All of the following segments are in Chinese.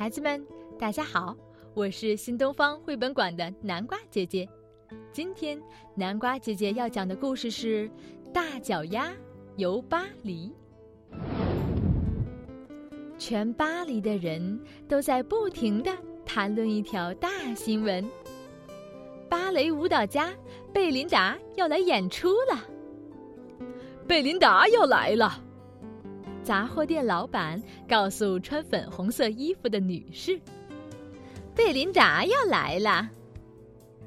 孩子们，大家好，我是新东方绘本馆的南瓜姐姐。今天南瓜姐姐要讲的故事是《大脚丫游巴黎》。全巴黎的人都在不停的谈论一条大新闻：芭蕾舞蹈家贝琳达要来演出了。贝琳达要来了。杂货店老板告诉穿粉红色衣服的女士：“贝琳达要来了。”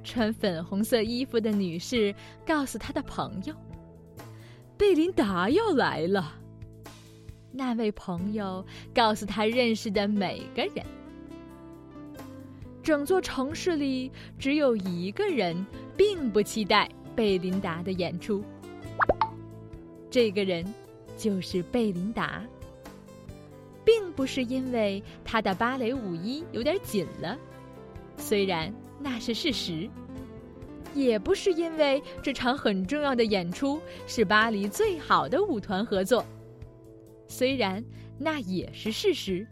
穿粉红色衣服的女士告诉她的朋友：“贝琳达要来了。”那位朋友告诉他认识的每个人。整座城市里只有一个人并不期待贝琳达的演出。这个人。就是贝琳达，并不是因为她的芭蕾舞衣有点紧了，虽然那是事实；也不是因为这场很重要的演出是巴黎最好的舞团合作，虽然那也是事实。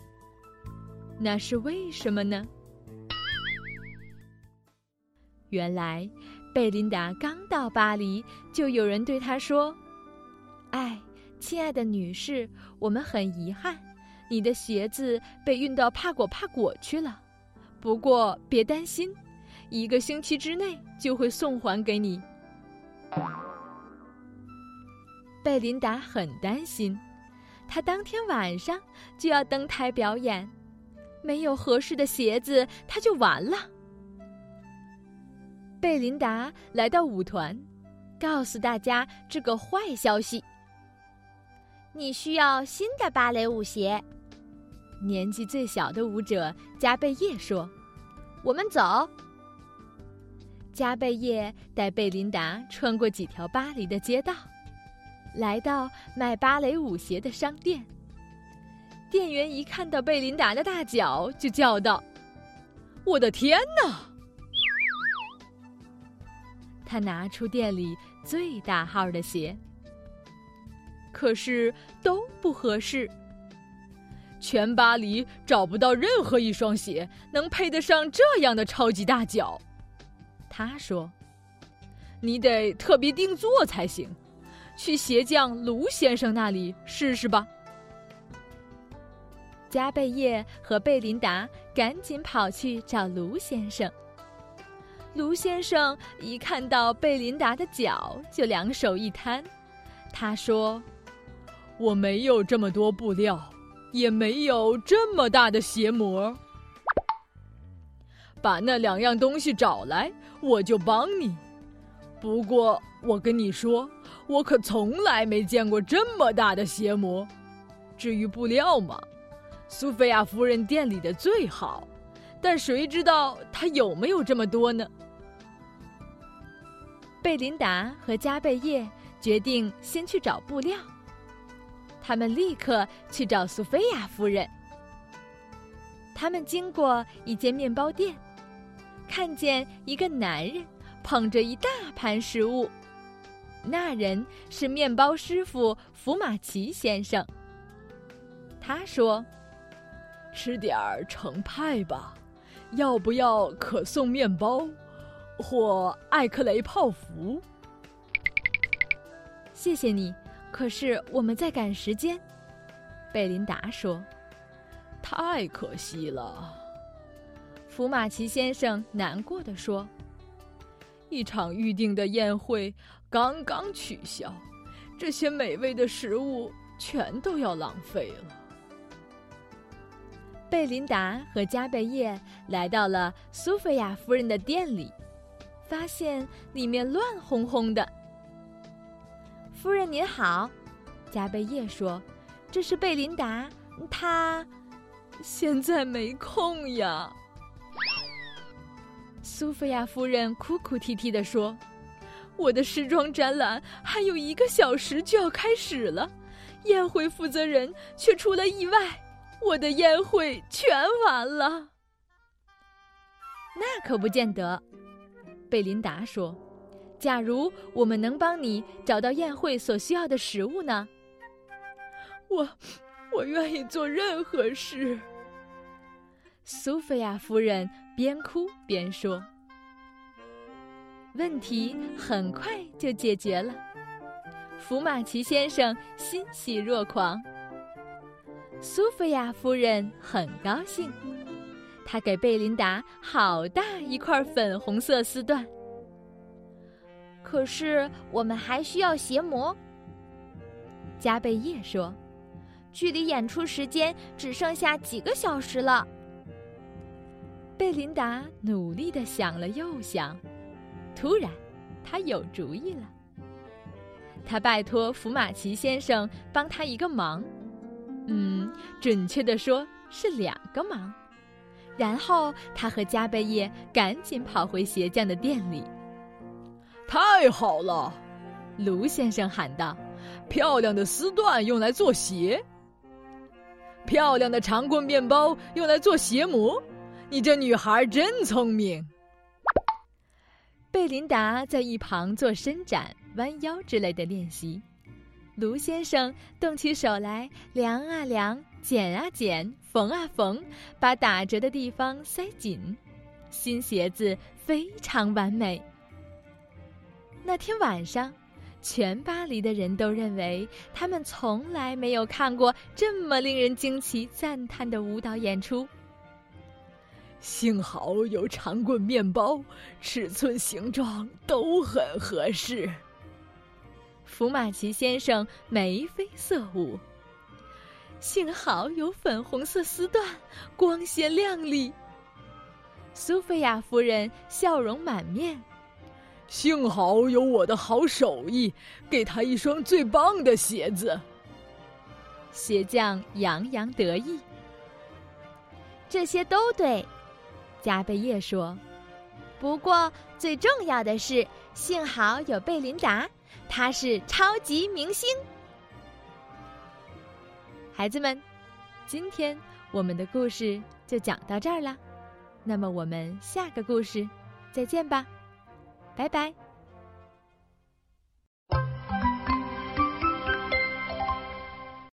那是为什么呢？原来，贝琳达刚到巴黎，就有人对她说：“哎。”亲爱的女士，我们很遗憾，你的鞋子被运到帕果帕果去了。不过别担心，一个星期之内就会送还给你。贝琳达很担心，她当天晚上就要登台表演，没有合适的鞋子，她就完了。贝琳达来到舞团，告诉大家这个坏消息。你需要新的芭蕾舞鞋。年纪最小的舞者加贝叶说：“我们走。”加贝叶带贝琳达穿过几条巴黎的街道，来到卖芭蕾舞鞋的商店。店员一看到贝琳达的大脚，就叫道：“我的天哪！”他拿出店里最大号的鞋。可是都不合适。全巴黎找不到任何一双鞋能配得上这样的超级大脚，他说：“你得特别定做才行，去鞋匠卢先生那里试试吧。”加贝叶和贝琳达赶紧跑去找卢先生。卢先生一看到贝琳达的脚，就两手一摊，他说。我没有这么多布料，也没有这么大的鞋模。把那两样东西找来，我就帮你。不过我跟你说，我可从来没见过这么大的鞋模。至于布料嘛，苏菲亚夫人店里的最好，但谁知道她有没有这么多呢？贝琳达和加贝叶决定先去找布料。他们立刻去找苏菲亚夫人。他们经过一间面包店，看见一个男人捧着一大盘食物。那人是面包师傅福马奇先生。他说：“吃点儿成派吧，要不要可颂面包，或艾克雷泡芙？”谢谢你。可是我们在赶时间，贝琳达说：“太可惜了。”福马奇先生难过的说：“一场预定的宴会刚刚取消，这些美味的食物全都要浪费了。”贝琳达和加贝叶来到了苏菲亚夫人的店里，发现里面乱哄哄的。夫人您好，加贝叶说：“这是贝琳达，她现在没空呀。”苏菲亚夫人哭哭啼啼的说：“我的时装展览还有一个小时就要开始了，宴会负责人却出了意外，我的宴会全完了。”那可不见得，贝琳达说。假如我们能帮你找到宴会所需要的食物呢？我，我愿意做任何事。苏菲亚夫人边哭边说。问题很快就解决了，福马奇先生欣喜若狂。苏菲亚夫人很高兴，她给贝琳达好大一块粉红色丝缎。可是我们还需要鞋模。加贝叶说：“距离演出时间只剩下几个小时了。”贝琳达努力的想了又想。突然，他有主意了。他拜托福马奇先生帮他一个忙，嗯，准确的说是两个忙。然后他和加贝叶赶紧跑回鞋匠的店里。太好了，卢先生喊道：“漂亮的丝缎用来做鞋，漂亮的长棍面包用来做鞋模。你这女孩真聪明。”贝琳达在一旁做伸展、弯腰之类的练习，卢先生动起手来量啊量、剪啊剪、缝啊缝，把打折的地方塞紧，新鞋子非常完美。那天晚上，全巴黎的人都认为他们从来没有看过这么令人惊奇、赞叹的舞蹈演出。幸好有长棍面包，尺寸、形状都很合适。福马奇先生眉飞色舞。幸好有粉红色丝缎，光鲜亮丽。苏菲亚夫人笑容满面。幸好有我的好手艺，给他一双最棒的鞋子。鞋匠洋洋得意。这些都对。加贝叶说：“不过最重要的是，幸好有贝琳达，她是超级明星。”孩子们，今天我们的故事就讲到这儿了。那么我们下个故事再见吧，拜拜。